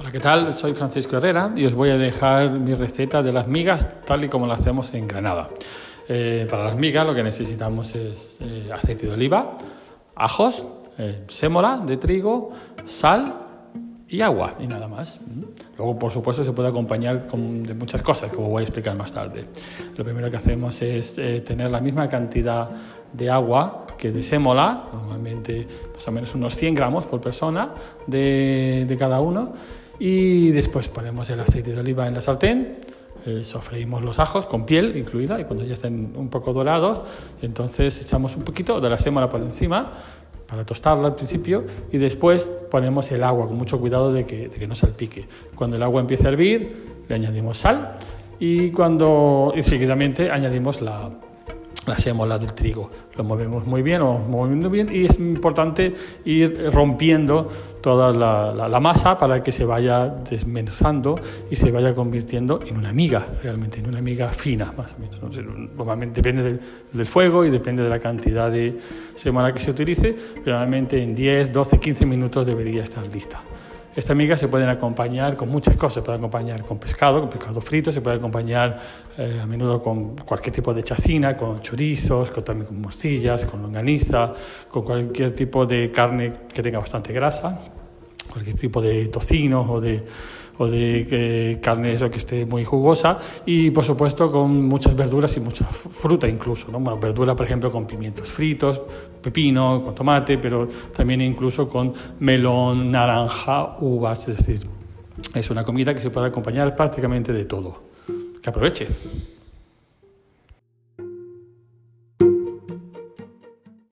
Hola, ¿qué tal? Soy Francisco Herrera y os voy a dejar mi receta de las migas tal y como la hacemos en Granada. Eh, para las migas lo que necesitamos es eh, aceite de oliva, ajos, eh, sémola de trigo, sal y agua y nada más. Luego, por supuesto, se puede acompañar con, de muchas cosas, como voy a explicar más tarde. Lo primero que hacemos es tener la misma cantidad de agua que de sémola, normalmente más o menos unos 100 gramos por persona de, de cada uno y después ponemos el aceite de oliva en la sartén, eh, sofreímos los ajos con piel incluida y cuando ya estén un poco dorados, entonces echamos un poquito de la sémola por encima para tostarla al principio y después ponemos el agua con mucho cuidado de que, de que no salpique. Cuando el agua empiece a hervir, le añadimos sal y cuando y seguidamente añadimos la, la sémola del trigo. Lo movemos muy bien, o moviendo bien y es importante ir rompiendo toda la, masa para que se vaya desmenuzando y se vaya convirtiendo en una miga, realmente, en una miga fina, más o menos. Normalmente depende del, del, fuego y depende de la cantidad de sémola que se utilice, pero normalmente en 10, 12, 15 minutos debería estar lista. Estas migas se pueden acompañar con muchas cosas, se pueden acompañar con pescado, con pescado frito, se puede acompañar eh, a menudo con cualquier tipo de chacina, con chorizos, con, también con morcillas, con longaniza, con cualquier tipo de carne que tenga bastante grasa, cualquier tipo de tocino o de o de eh, carne eso que esté muy jugosa y por supuesto con muchas verduras y mucha fruta incluso, ¿no? Bueno, verdura por ejemplo con pimientos fritos, pepino, con tomate, pero también incluso con melón, naranja, uvas, es decir, es una comida que se puede acompañar prácticamente de todo. Que aproveche.